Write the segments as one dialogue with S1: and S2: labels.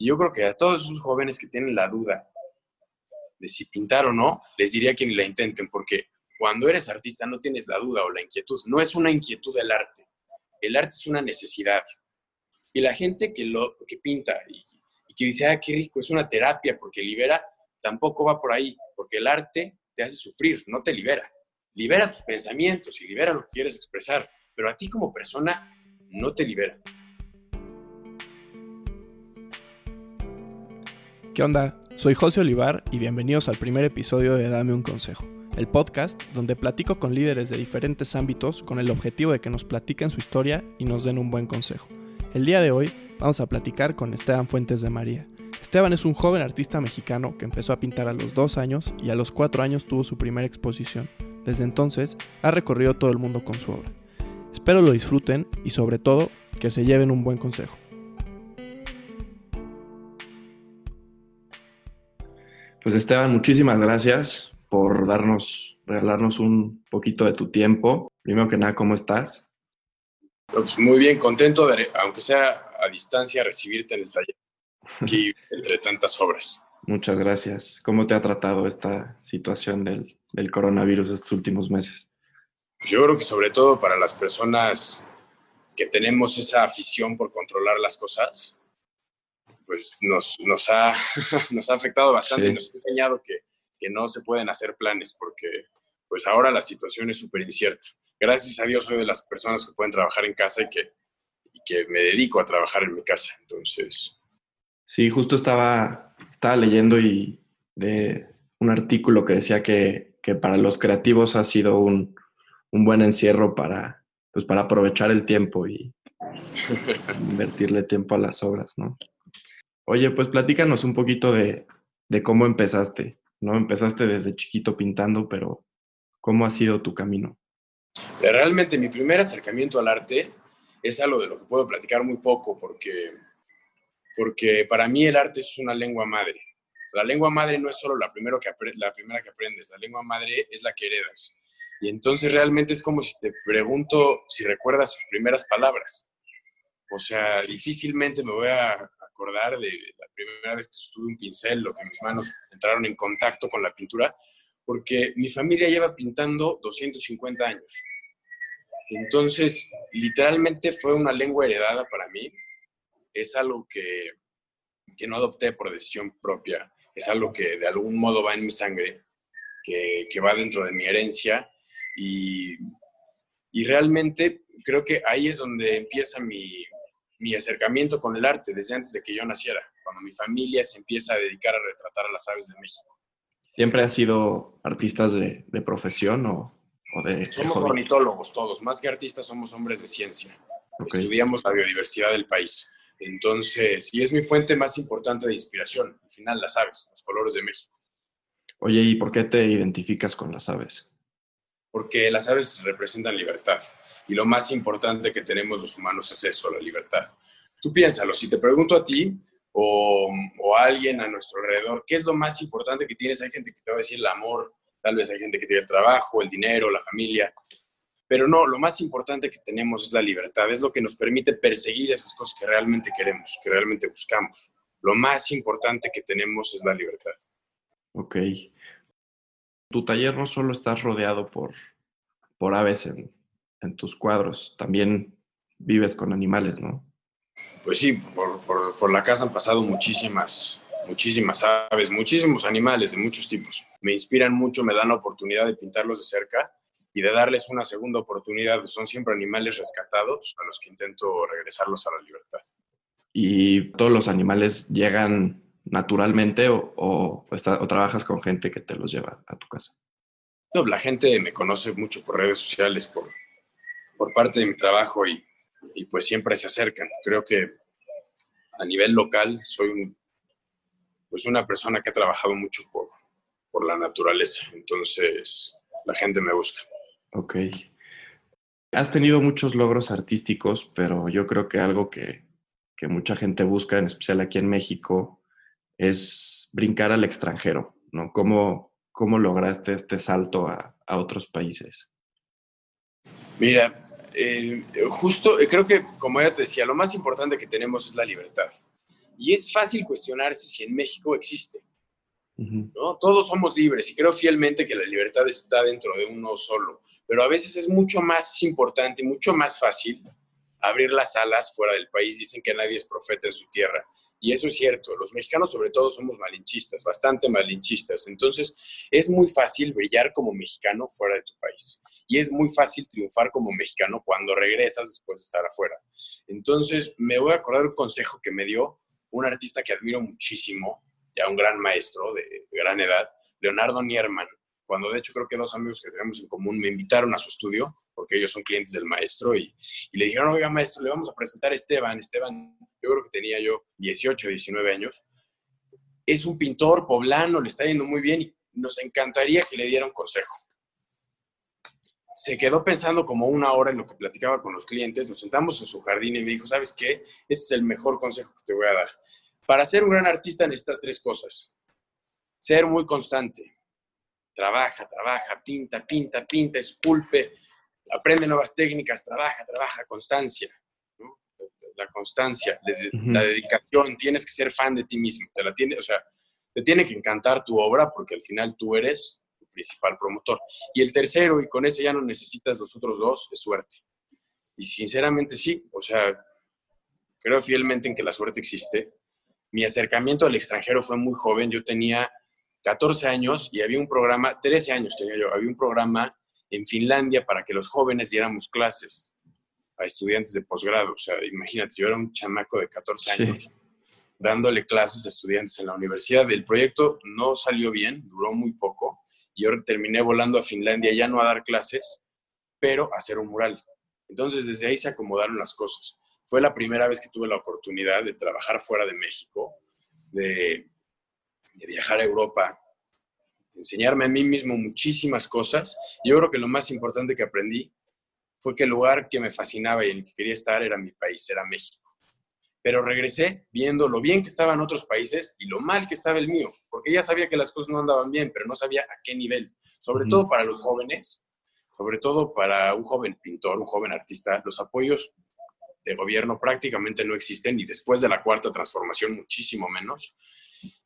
S1: Y yo creo que a todos esos jóvenes que tienen la duda de si pintar o no, les diría que ni la intenten, porque cuando eres artista no tienes la duda o la inquietud. No es una inquietud del arte. El arte es una necesidad. Y la gente que, lo, que pinta y, y que dice, ah, qué rico, es una terapia porque libera, tampoco va por ahí, porque el arte te hace sufrir, no te libera. Libera tus pensamientos y libera lo que quieres expresar, pero a ti como persona no te libera.
S2: ¿Qué onda? Soy José Olivar y bienvenidos al primer episodio de Dame un Consejo, el podcast donde platico con líderes de diferentes ámbitos con el objetivo de que nos platiquen su historia y nos den un buen consejo. El día de hoy vamos a platicar con Esteban Fuentes de María. Esteban es un joven artista mexicano que empezó a pintar a los dos años y a los cuatro años tuvo su primera exposición. Desde entonces ha recorrido todo el mundo con su obra. Espero lo disfruten y sobre todo que se lleven un buen consejo. Pues Esteban, muchísimas gracias por darnos, regalarnos un poquito de tu tiempo. Primero que nada, ¿cómo estás?
S1: Pues muy bien, contento de, aunque sea a distancia, recibirte en el taller aquí entre tantas obras.
S2: Muchas gracias. ¿Cómo te ha tratado esta situación del, del coronavirus estos últimos meses?
S1: Pues yo creo que sobre todo para las personas que tenemos esa afición por controlar las cosas, pues nos, nos, ha, nos ha afectado bastante y nos ha enseñado que, que no se pueden hacer planes porque pues ahora la situación es súper incierta. Gracias a Dios soy de las personas que pueden trabajar en casa y que, y que me dedico a trabajar en mi casa. Entonces...
S2: Sí, justo estaba, estaba leyendo y de un artículo que decía que, que para los creativos ha sido un, un buen encierro para, pues para aprovechar el tiempo y invertirle tiempo a las obras, ¿no? Oye, pues platícanos un poquito de, de, cómo empezaste, ¿no? Empezaste desde chiquito pintando, pero ¿cómo ha sido tu camino?
S1: Realmente mi primer acercamiento al arte es algo de lo que puedo platicar muy poco porque, porque para mí el arte es una lengua madre. La lengua madre no es solo la, primero que la primera que aprendes, la lengua madre es la que heredas. Y entonces realmente es como si te pregunto si recuerdas tus primeras palabras. O sea, difícilmente me voy a acordar de la primera vez que estuve un pincel o que mis manos entraron en contacto con la pintura, porque mi familia lleva pintando 250 años. Entonces, literalmente fue una lengua heredada para mí. Es algo que, que no adopté por decisión propia. Es algo que de algún modo va en mi sangre, que, que va dentro de mi herencia. Y, y realmente creo que ahí es donde empieza mi, mi acercamiento con el arte desde antes de que yo naciera, cuando mi familia se empieza a dedicar a retratar a las aves de México.
S2: ¿Siempre has sido artistas de, de profesión o, o, de...
S1: Somos ornitólogos todos, más que artistas somos hombres de ciencia. Okay. Estudiamos la biodiversidad del país. Entonces, y es mi fuente más importante de inspiración, al final las aves, los colores de México.
S2: Oye, ¿y por qué te identificas con las aves?
S1: Porque las aves representan libertad. Y lo más importante que tenemos los humanos es eso, la libertad. Tú piénsalo, si te pregunto a ti o, a alguien a nuestro alrededor, ¿qué es lo más importante que tienes? Hay gente que te va a decir el amor, tal vez hay gente que tiene el trabajo, el dinero, la familia. Pero no, lo más importante que tenemos es la libertad, es lo que nos permite perseguir esas cosas que realmente queremos, que realmente buscamos. Lo más importante que tenemos es la libertad.
S2: Ok. Tu taller no solo estás rodeado por, por aves en, en tus cuadros, también vives con animales, ¿no?
S1: Pues sí, por, por, por, la casa han pasado muchísimas, muchísimas aves, muchísimos animales de muchos tipos. Me inspiran mucho, me dan la oportunidad de pintarlos de cerca y de darles una segunda oportunidad. Son siempre animales rescatados a los que intento regresarlos a la libertad.
S2: ¿Y todos los animales llegan naturalmente o, o, o trabajas con gente que te los lleva a tu casa?
S1: No, la gente me conoce mucho por redes sociales, por, por parte de mi trabajo y, y, pues siempre se acercan. Creo que a nivel local soy un, pues una persona que ha trabajado mucho por, por la naturaleza, entonces la gente me busca.
S2: Ok. Has tenido muchos logros artísticos, pero yo creo que algo que, que mucha gente busca, en especial aquí en México, es brincar al extranjero, ¿no? ¿Cómo, cómo lograste este salto a, a otros países?
S1: Mira, eh, justo creo que, como ya te decía, lo más importante que tenemos es la libertad. Y es fácil cuestionarse si en México existe. ¿no? Todos somos libres y creo fielmente que la libertad está dentro de uno solo, pero a veces es mucho más importante, mucho más fácil abrir las alas fuera del país. Dicen que nadie es profeta en su tierra. Y eso es cierto. Los mexicanos sobre todo somos malinchistas, bastante malinchistas. Entonces es muy fácil brillar como mexicano fuera de tu país. Y es muy fácil triunfar como mexicano cuando regresas después de estar afuera. Entonces me voy a acordar un consejo que me dio un artista que admiro muchísimo, ya un gran maestro de, gran edad, Leonardo Nierman. Cuando de hecho creo que dos amigos que tenemos en común me invitaron a su estudio porque ellos son clientes del maestro, y, le dijeron, oiga, maestro, le vamos a presentar a Esteban. Esteban, yo creo que tenía yo 18, 19 años. Es un pintor poblano, le está yendo muy bien y nos encantaría que le diera un consejo. Se quedó pensando como una hora en lo que platicaba con los clientes, nos sentamos en su jardín y me dijo, ¿sabes qué? Este es el mejor consejo que te voy a dar. Para ser un gran artista necesitas tres cosas. Ser muy constante. Trabaja, trabaja, pinta, pinta, pinta, esculpe, aprende nuevas técnicas, trabaja, trabaja, constancia. La constancia, la dedicación, tienes que ser fan de ti mismo. Te la tiene, o sea, te tiene que encantar tu obra porque al final tú eres tu principal promotor. Y el tercero, y con ese ya no necesitas los otros dos, es suerte. Y sinceramente sí, o sea, creo fielmente en que la suerte existe. Mi acercamiento al extranjero fue muy joven, yo tenía 14 años y había un programa, 13 años tenía yo, había un programa en Finlandia para que los jóvenes diéramos clases a estudiantes de posgrado. O sea, imagínate, yo era un chamaco de 14 años dándole clases a estudiantes en la universidad. El proyecto no salió bien, duró muy poco. Yo terminé volando a Finlandia ya no a dar clases, pero a hacer un mural. Entonces, desde ahí se acomodaron las cosas. Fue la primera vez que tuve la oportunidad de trabajar fuera de México, de, de viajar a Europa, enseñarme a mí mismo muchísimas cosas. Yo creo que lo más importante que aprendí fue que el lugar que me fascinaba y en el que quería estar era mi país, era México. Pero regresé viendo lo bien que estaban otros países y lo mal que estaba el mío, porque ya sabía que las cosas no andaban bien, pero no sabía a qué nivel. Sobre todo para los jóvenes, sobre todo para un joven pintor, un joven artista, los apoyos de gobierno prácticamente no existen y después de la cuarta transformación muchísimo menos.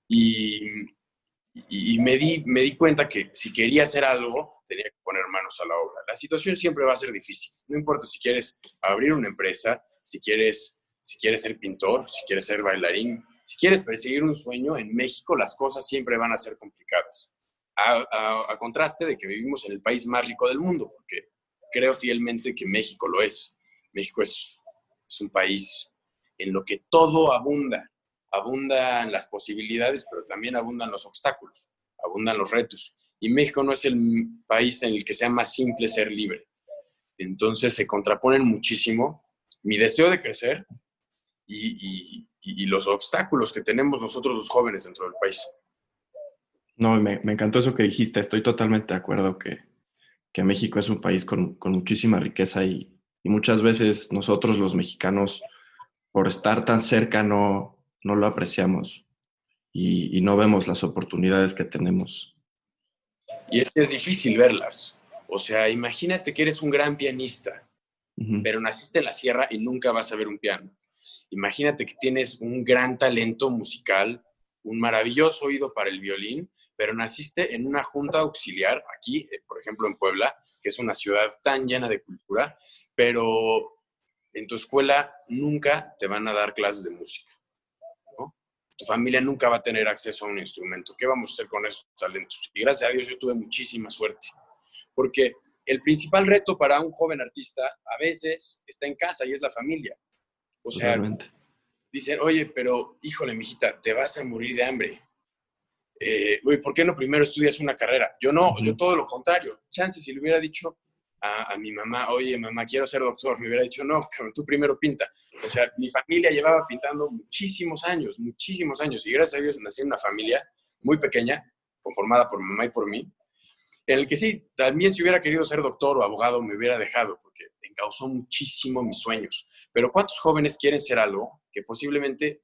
S1: Y me, di, me di cuenta que si quería hacer algo, tenía que poner manos a la obra. La situación siempre va a ser difícil. No importa si quieres abrir una empresa, si quieres, si quieres ser pintor, si quieres ser bailarín, si quieres perseguir un sueño, en México las cosas siempre van a ser complicadas. A, a, contraste de que vivimos en el país más rico del mundo, porque creo fielmente que México lo es. México es, es un país en lo que todo abunda abundan las posibilidades, pero también abundan los obstáculos, abundan los retos. Y México no es el país en el que sea más simple ser libre. Entonces se contraponen muchísimo mi deseo de crecer y, los obstáculos que tenemos nosotros los jóvenes dentro del país.
S2: No, me, encantó eso que dijiste. Estoy totalmente de acuerdo que, México es un país con, muchísima riqueza y, y, muchas veces nosotros los mexicanos, por estar tan cerca, no, no lo apreciamos y, no vemos las oportunidades que tenemos.
S1: Y es que es difícil verlas. O sea, imagínate que eres un gran pianista, pero naciste en la sierra y nunca vas a ver un piano. Imagínate que tienes un gran talento musical, un maravilloso oído para el violín, pero naciste en una junta auxiliar aquí, eh, por ejemplo, en Puebla, que es una ciudad tan llena de cultura, pero en tu escuela nunca te van a dar clases de música tu familia nunca va a tener acceso a un instrumento. ¿Qué vamos a hacer con esos talentos? Y gracias a Dios yo tuve muchísima suerte, porque el principal reto para un joven artista a veces está en casa y es la familia. O sea, dicen, oye, pero híjole, mijita, te vas a morir de hambre. Eh, ¿por qué no primero estudias una carrera? Yo no, yo todo lo contrario. Chance, si le hubiera dicho, a, mi mamá, oye, mamá, quiero ser doctor, me hubiera dicho, no, tú primero pinta. O sea, mi familia llevaba pintando muchísimos años, muchísimos años, y gracias a Dios nací en una familia muy pequeña, conformada por mamá y por mí, en el que sí, también si hubiera querido ser doctor o abogado me hubiera dejado, porque encausó muchísimo mis sueños. Pero ¿cuántos jóvenes quieren ser algo que posiblemente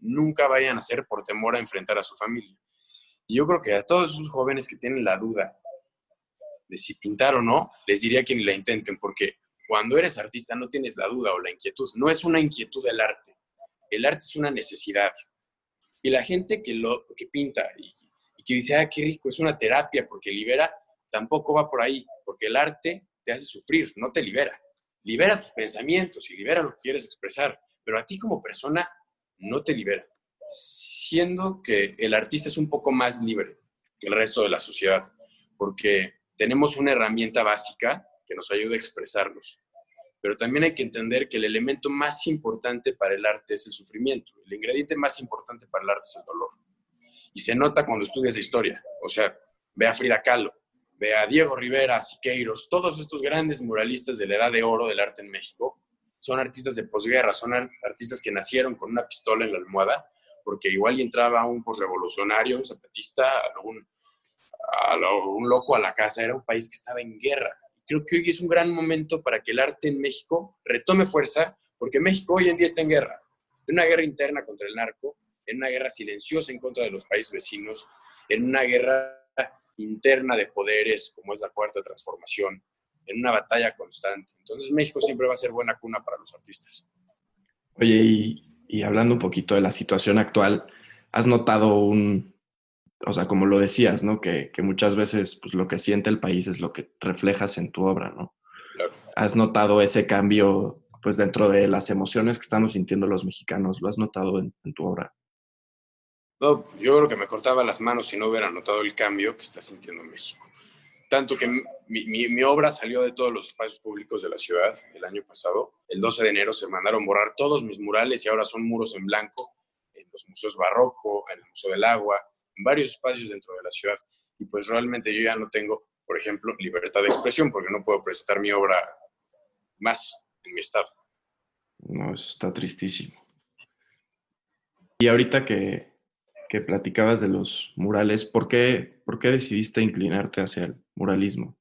S1: nunca vayan a hacer por temor a enfrentar a su familia? Y yo creo que a todos esos jóvenes que tienen la duda de si pintar o no, les diría que ni la intenten, porque cuando eres artista no tienes la duda o la inquietud. No es una inquietud el arte. El arte es una necesidad. Y la gente que, lo, que pinta y, y que dice, ah, qué rico, es una terapia porque libera, tampoco va por ahí, porque el arte te hace sufrir, no te libera. Libera tus pensamientos y libera lo que quieres expresar, pero a ti como persona no te libera, siendo que el artista es un poco más libre que el resto de la sociedad, porque tenemos una herramienta básica que nos ayuda a expresarnos. Pero también hay que entender que el elemento más importante para el arte es el sufrimiento. El ingrediente más importante para el arte es el dolor. Y se nota cuando estudias historia. O sea, ve a Frida Kahlo, ve a Diego Rivera, a Siqueiros, todos estos grandes muralistas de la edad de oro del arte en México son artistas de posguerra, son artistas que nacieron con una pistola en la almohada, porque igual entraba un posrevolucionario, un zapatista, un, un loco a la casa, era un país que estaba en guerra. Creo que hoy es un gran momento para que el arte en México retome fuerza, porque México hoy en día está en guerra, en una guerra interna contra el narco, en una guerra silenciosa en contra de los países vecinos, en una guerra interna de poderes como es la cuarta transformación, en una batalla constante. Entonces México siempre va a ser buena cuna para los artistas.
S2: Oye, y, hablando un poquito de la situación actual, ¿has notado un, o sea, como lo decías, ¿no? Que, muchas veces pues, lo que siente el país es lo que reflejas en tu obra, ¿no? Claro. ¿Has notado ese cambio pues dentro de las emociones que estamos sintiendo los mexicanos? ¿Lo has notado en tu obra?
S1: No, yo creo que me cortaba las manos si no hubiera notado el cambio que está sintiendo México. Tanto que mi, obra salió de todos los espacios públicos de la ciudad el año pasado. El 12 de enero se mandaron borrar todos mis murales y ahora son muros en blanco en los museos barroco, en el Museo del Agua, en varios espacios dentro de la ciudad. Y pues realmente yo ya no tengo, por ejemplo, libertad de expresión porque no puedo presentar mi obra más en mi estado.
S2: No, eso está tristísimo. Y ahorita que, que platicabas de los murales, ¿por qué, ¿por qué decidiste inclinarte hacia el muralismo?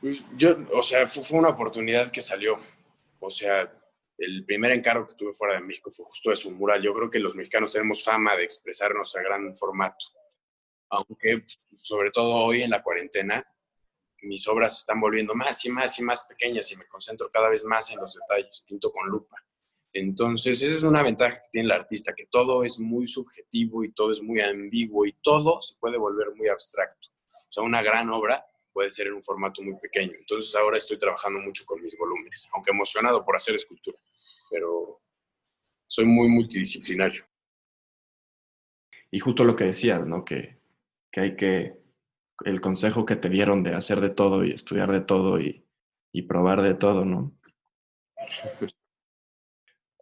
S1: Pues yo, o sea, fue, una oportunidad que salió. O sea, el primer encargo que tuve fuera de México fue justo eso, un mural. Yo creo que los mexicanos tenemos fama de expresarnos a gran formato. Aunque, sobre todo hoy en la cuarentena, mis obras se están volviendo más y más y más pequeñas y me concentro cada vez más en los detalles. Pinto con lupa. Entonces, esa es una ventaja que tiene el artista, que todo es muy subjetivo y todo es muy ambiguo y todo se puede volver muy abstracto. O sea, una gran obra puede ser en un formato muy pequeño. Entonces, ahora estoy trabajando mucho con mis volúmenes, aunque emocionado por hacer escultura, soy muy multidisciplinario.
S2: Y justo lo que decías, ¿no? Que, que hay que, el consejo que te dieron de hacer de todo y estudiar de todo y, y probar de todo, ¿no?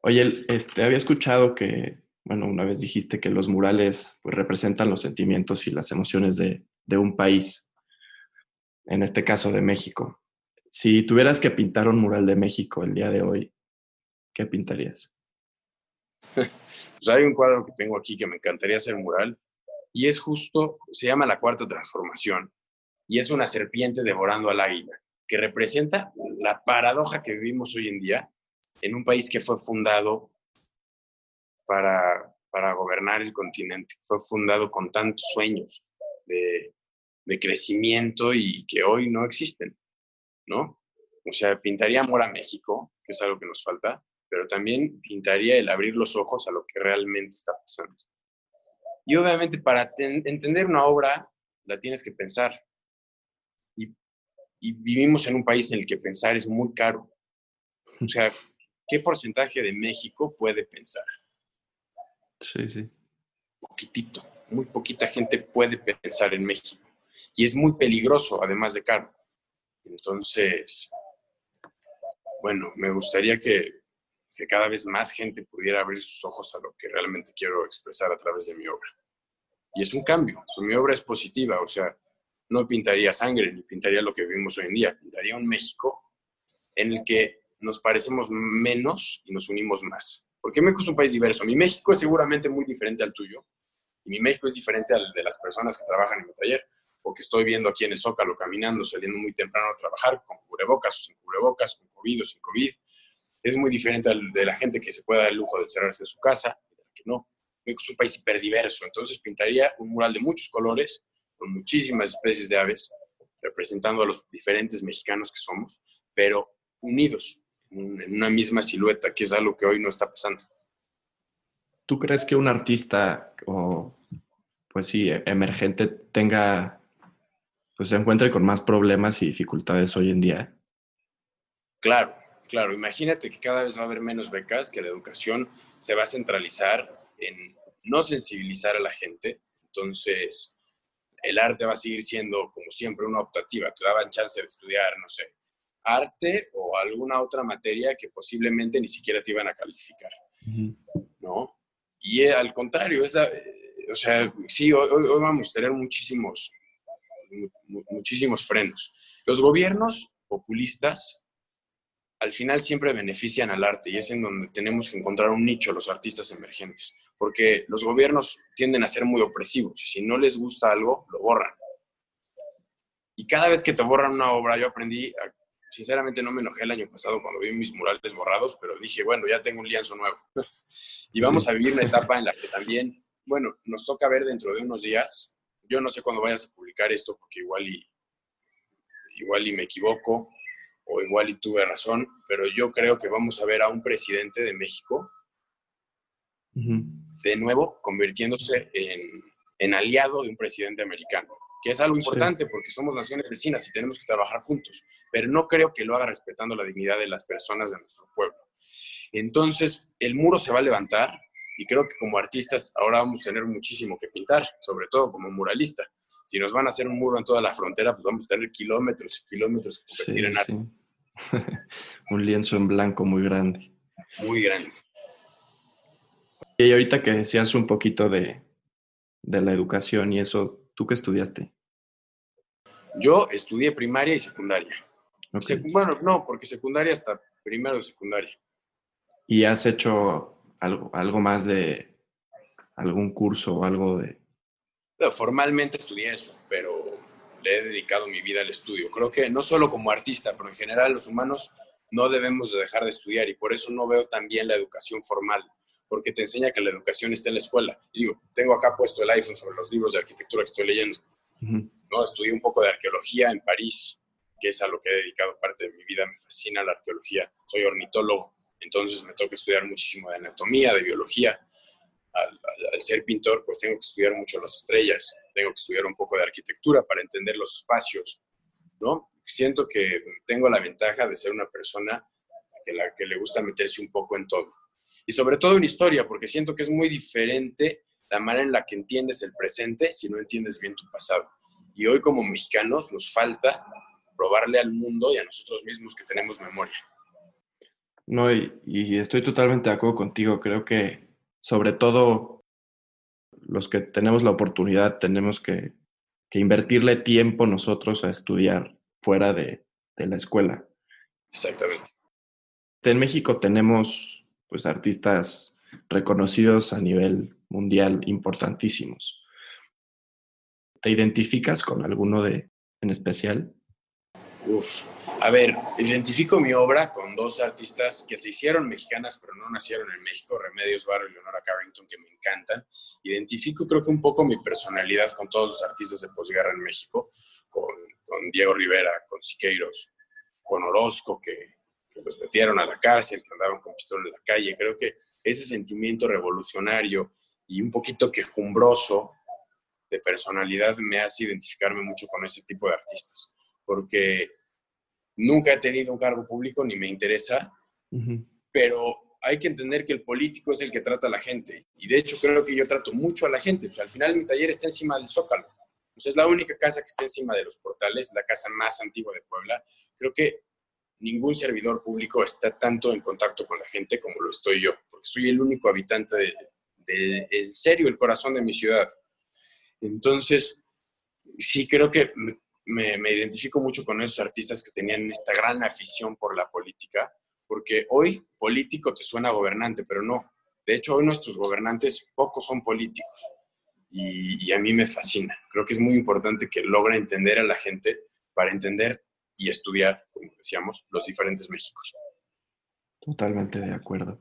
S2: Oye, este, había escuchado que, bueno, una vez dijiste que los murales pues, representan los sentimientos y las emociones de, un país, en este caso de México. Si tuvieras que pintar un mural de México el día de hoy, ¿qué pintarías?
S1: Pues hay un cuadro que tengo aquí que me encantaría hacer mural y es justo, se llama La Cuarta Transformación y es una serpiente devorando al águila, que representa la paradoja que vivimos hoy en día en un país que fue fundado para, para gobernar el continente, fue fundado con tantos sueños de, crecimiento y que hoy no existen, ¿no? O sea, pintaría amor a México, que es algo que nos falta, pero también pintaría el abrir los ojos a lo que realmente está pasando. Y obviamente para entender una obra la tienes que pensar. Y, y, vivimos en un país en el que pensar es muy caro. O sea, ¿qué porcentaje de México puede pensar?
S2: Sí, sí.
S1: Poquitito, muy poquita gente puede pensar en México. Y es muy peligroso, además de caro. Entonces, bueno, me gustaría que, que cada vez más gente pudiera abrir sus ojos a lo que realmente quiero expresar a través de mi obra. Y es un cambio. Mi obra es positiva, o sea, no pintaría sangre ni pintaría lo que vivimos hoy en día. Pintaría un México en el que nos parecemos menos y nos unimos más. Porque México es un país diverso. Mi México es seguramente muy diferente al tuyo y mi México es diferente al de las personas que trabajan en mi taller o que estoy viendo aquí en el Zócalo caminando, saliendo muy temprano a trabajar con cubrebocas o sin cubrebocas, con COVID o sin COVID. Es muy diferente al de la gente que se puede dar el lujo de encerrarse en su casa que no. México es un país hiperdiverso, entonces pintaría un mural de muchos colores, con muchísimas especies de aves, representando a los diferentes mexicanos que somos, pero unidos, en una misma silueta, que es algo que hoy no está pasando.
S2: ¿Tú crees que un artista o, pues sí, emergente tenga, pues se encuentre con más problemas y dificultades hoy en día?
S1: Claro, claro. Imagínate que cada vez va a haber menos becas, que la educación se va a centralizar en no sensibilizar a la gente. Entonces, el arte va a seguir siendo, como siempre, una optativa. Te daban chance de estudiar, no sé, arte o alguna otra materia que posiblemente ni siquiera te iban a calificar, ¿no? Y eh, al contrario, es la, eh, o sea, sí, hoy, vamos a tener muchísimos, muchísimos frenos. Los gobiernos populistas al final siempre benefician al arte y es en donde tenemos que encontrar un nicho los artistas emergentes, porque los gobiernos tienden a ser muy opresivos. Si no les gusta algo, lo borran. Y cada vez que te borran una obra, yo aprendí sinceramente no me enojé el año pasado cuando vi mis murales borrados, pero dije, bueno, ya tengo un lienzo nuevo. y vamos a vivir una etapa en la que también, bueno, nos toca ver dentro de unos días. Yo no sé cuándo vayas a publicar esto porque igual y, igual y me equivoco o igual y tuve razón, pero yo creo que vamos a ver a un presidente de México de nuevo convirtiéndose en, en aliado de un presidente americano que es algo importante porque somos naciones vecinas y tenemos que trabajar juntos, pero no creo que lo haga respetando la dignidad de las personas de nuestro pueblo. Entonces, el muro se va a levantar y creo que como artistas ahora vamos a tener muchísimo que pintar, sobre todo como muralista. Si nos van a hacer un muro en toda la frontera, pues vamos a tener kilómetros y kilómetros que convertir en arte.
S2: un lienzo en blanco muy grande.
S1: Muy grande.
S2: Y ahorita que decías un poquito de, de la educación y eso, ¿Tú qué estudiaste?
S1: Yo estudié primaria y secundaria. bueno, no, porque secundaria hasta primero de secundaria.
S2: ¿Y has hecho algo, algo más de algún curso o algo de...?
S1: Formalmente estudié eso, pero le he dedicado mi vida al estudio. Creo que no solo como artista, pero en general los humanos no debemos de dejar de estudiar y por eso no veo también la educación formal porque te enseña que la educación está en la escuela. Y digo, tengo acá puesto el iPhone sobre los libros de arquitectura que estoy leyendo. ¿no? Estudié un poco de arqueología en París, que es a lo que he dedicado parte de mi vida. Me fascina la arqueología. Soy ornitólogo, entonces me toca estudiar muchísimo de anatomía, de biología. Al, ser pintor, pues tengo que estudiar mucho las estrellas, tengo que estudiar un poco de arquitectura para entender los espacios, ¿no? Siento que tengo la ventaja de ser una persona que, la, que le gusta meterse un poco en todo y sobre todo en historia, porque siento que es muy diferente la manera en la que entiendes el presente si no entiendes bien tu pasado. Y hoy como mexicanos nos falta probarle al mundo y a nosotros mismos que tenemos memoria.
S2: No, y, estoy totalmente de acuerdo contigo. Creo que sobre todo los que tenemos la oportunidad tenemos que, invertirle tiempo nosotros a estudiar fuera de, de la escuela.
S1: Exactamente.
S2: En México tenemos pues artistas reconocidos a nivel mundial importantísimos. ¿Te identificas con alguno de en especial?
S1: Uf, a ver, identifico mi obra con dos artistas que se hicieron mexicanas pero no nacieron en México, Remedios Varo y Leonora Carrington, que me encantan. Identifico creo que un poco mi personalidad con todos los artistas de posguerra en México, con, con Diego Rivera, con Siqueiros, con Orozco, que, que los metieron a la cárcel, que andaban con pistola en la calle. Creo que ese sentimiento revolucionario y un poquito quejumbroso de personalidad me hace identificarme mucho con ese tipo de artistas, porque nunca he tenido un cargo público ni me interesa, pero hay que entender que el político es el que trata a la gente. Y de hecho creo que yo trato mucho a la gente. Pues al final mi taller está encima del Zócalo. Pues es la única casa que está encima de los portales, la casa más antigua de Puebla. Creo que ningún servidor público está tanto en contacto con la gente como lo estoy yo, porque soy el único habitante de, en serio, el corazón de mi ciudad. Entonces, sí creo que me, me, identifico mucho con esos artistas que tenían esta gran afición por la política, porque hoy político te suena gobernante, pero no. De hecho, hoy nuestros gobernantes pocos son políticos y, a mí me fascina. Creo que es muy importante que logre entender a la gente para entender y estudiar, como decíamos, los diferentes Méxicos.
S2: Totalmente de acuerdo.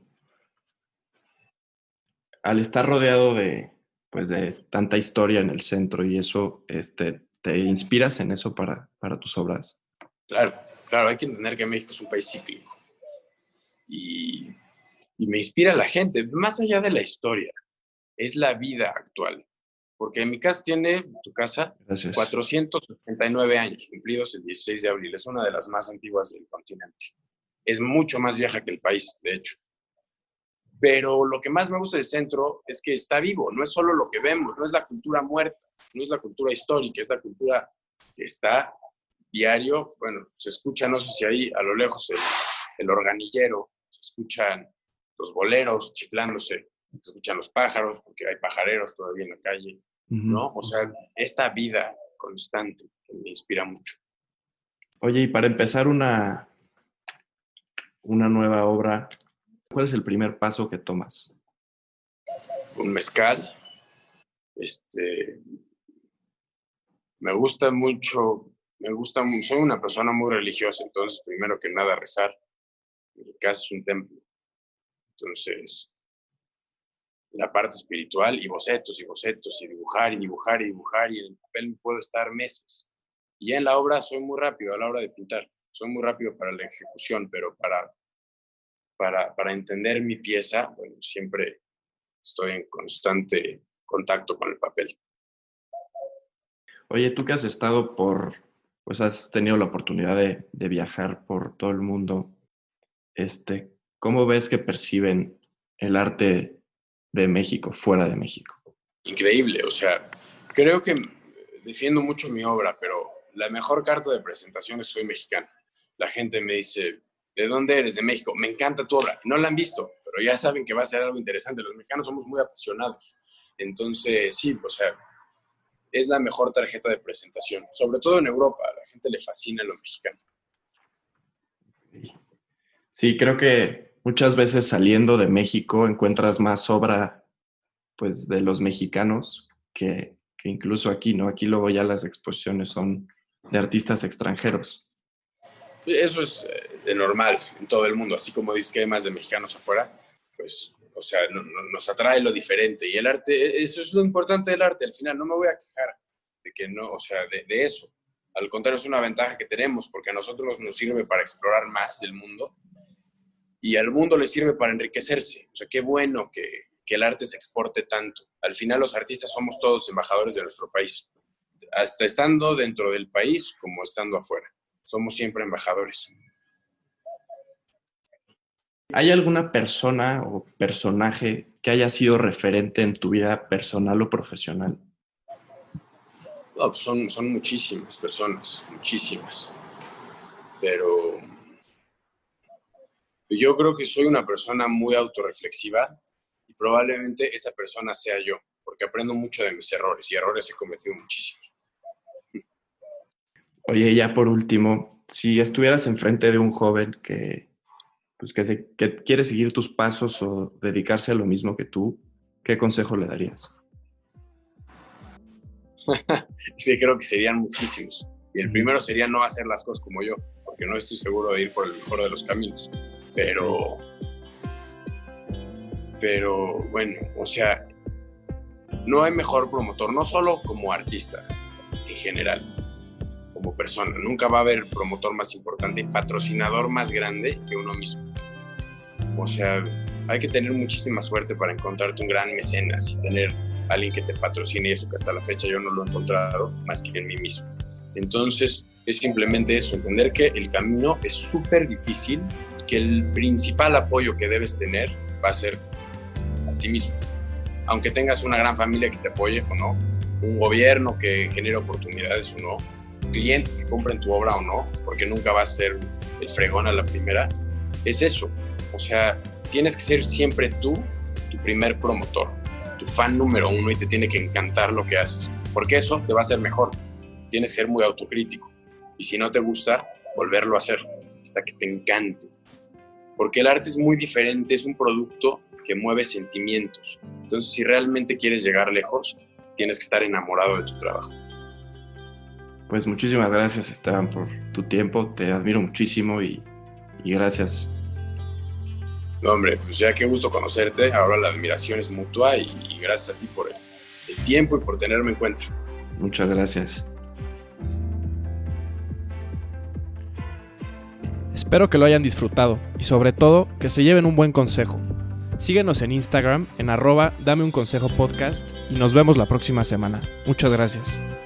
S2: Al estar rodeado de, pues, de tanta historia en el centro y eso, este, ¿te inspiras en eso para, para tus obras?
S1: Claro, claro, hay que entender que México es un país cíclico. Y, y me inspira a la gente, más allá de la historia, es la vida actual. Porque mi casa tiene, tu casa, 489 años, cumplidos el 16 de abril. Es una de las más antiguas del continente. Es mucho más vieja que el país, de hecho. Pero lo que más me gusta del centro es que está vivo, no es solo lo que vemos, no es la cultura muerta, no es la cultura histórica, es la cultura que está diario. Bueno, se escucha, no sé si ahí a lo lejos, el, el organillero, se escuchan los boleros chiflándose, se escuchan los pájaros, porque hay pajareros todavía en la calle, ¿no? O sea, esta vida constante que me inspira mucho.
S2: Oye, y para empezar una, una nueva obra, ¿cuál es el primer paso que tomas?
S1: Un mezcal. Este, me gusta mucho, me gusta, soy una persona muy religiosa, entonces primero que nada rezar. Mi casa es un templo. Entonces, la parte espiritual y bocetos y bocetos y dibujar y dibujar y dibujar y en el papel puedo estar meses. Y en la obra soy muy rápido a la hora de pintar, soy muy rápido para la ejecución, pero para, para, para entender mi pieza, bueno, siempre estoy en constante contacto con el papel.
S2: Oye, tú que has estado por, pues has tenido la oportunidad de, de viajar por todo el mundo, este, ¿cómo ves que perciben el arte de México, fuera de México?
S1: Increíble, o sea, creo que defiendo mucho mi obra, pero la mejor carta de presentación es soy mexicano. La gente me dice, ¿de dónde eres? De México. Me encanta tu obra. No la han visto, pero ya saben que va a ser algo interesante. Los mexicanos somos muy apasionados. Entonces, sí, o sea, es la mejor tarjeta de presentación, sobre todo en Europa. A la gente le fascina lo mexicano.
S2: Sí, creo que muchas veces saliendo de México encuentras más obra pues de los mexicanos que, incluso aquí, ¿no? Aquí luego ya las exposiciones son de artistas extranjeros.
S1: Eso es eh, de normal en todo el mundo, así como dices que hay más de mexicanos afuera, pues, o sea, nos atrae lo diferente y el arte, e, eso es lo importante del arte, al final no me voy a quejar de que no, o sea, de, eso. Al contrario, es una ventaja que tenemos porque a nosotros nos sirve para explorar más del mundo y al mundo le sirve para enriquecerse. O sea, qué bueno que, que el arte se exporte tanto. Al final los artistas somos todos embajadores de nuestro país, hasta estando dentro del país como estando afuera. Somos siempre embajadores.
S2: ¿Hay alguna persona o personaje que haya sido referente en tu vida personal o profesional?
S1: Pues son, son muchísimas personas, muchísimas. Pero yo creo que soy una persona muy autorreflexiva y probablemente esa persona sea yo, porque aprendo mucho de mis errores y errores he cometido muchísimos.
S2: Oye, ya por último, si estuvieras enfrente de un joven que, pues que, que quiere seguir tus pasos o dedicarse a lo mismo que tú, ¿qué consejo le darías?
S1: sí, creo que serían muchísimos. Y el primero sería no hacer las cosas como yo, porque no estoy seguro de ir por el mejor de los caminos. Pero, pero bueno, o sea, no hay mejor promotor, no solo como artista, en general, como persona. Nunca va a haber promotor más importante y patrocinador más grande que uno mismo. O sea, hay que tener muchísima suerte para encontrarte un gran mecenas y tener alguien que te patrocine y eso que hasta la fecha yo no lo he encontrado más que en mí mismo. Entonces, es simplemente eso, entender que el camino es súper difícil, que el principal apoyo que debes tener va a ser a ti mismo. Aunque tengas una gran familia que te apoye o no, un gobierno que genere oportunidades o no, clientes que compren tu obra o no, porque nunca va a ser el fregón a la primera, es eso. O sea, tienes que ser siempre tú tu primer promotor, tu fan número uno y te tiene que encantar lo que haces, porque eso te va a hacer mejor. Tienes que ser muy autocrítico y si no te gusta, volverlo a hacer hasta que te encante. Porque el arte es muy diferente, es un producto que mueve sentimientos. Entonces, si realmente quieres llegar lejos, tienes que estar enamorado de tu trabajo.
S2: Pues muchísimas gracias, Esteban, por tu tiempo. Te admiro muchísimo y, gracias.
S1: No, hombre, pues ya qué gusto conocerte. Ahora la admiración es mutua y, gracias a ti por el tiempo y por tenerme en cuenta.
S2: Muchas gracias. Espero que lo hayan disfrutado y sobre todo que se lleven un buen consejo.
S3: Síguenos en Instagram en arroba dame un consejo podcast y nos vemos la próxima semana. Muchas gracias.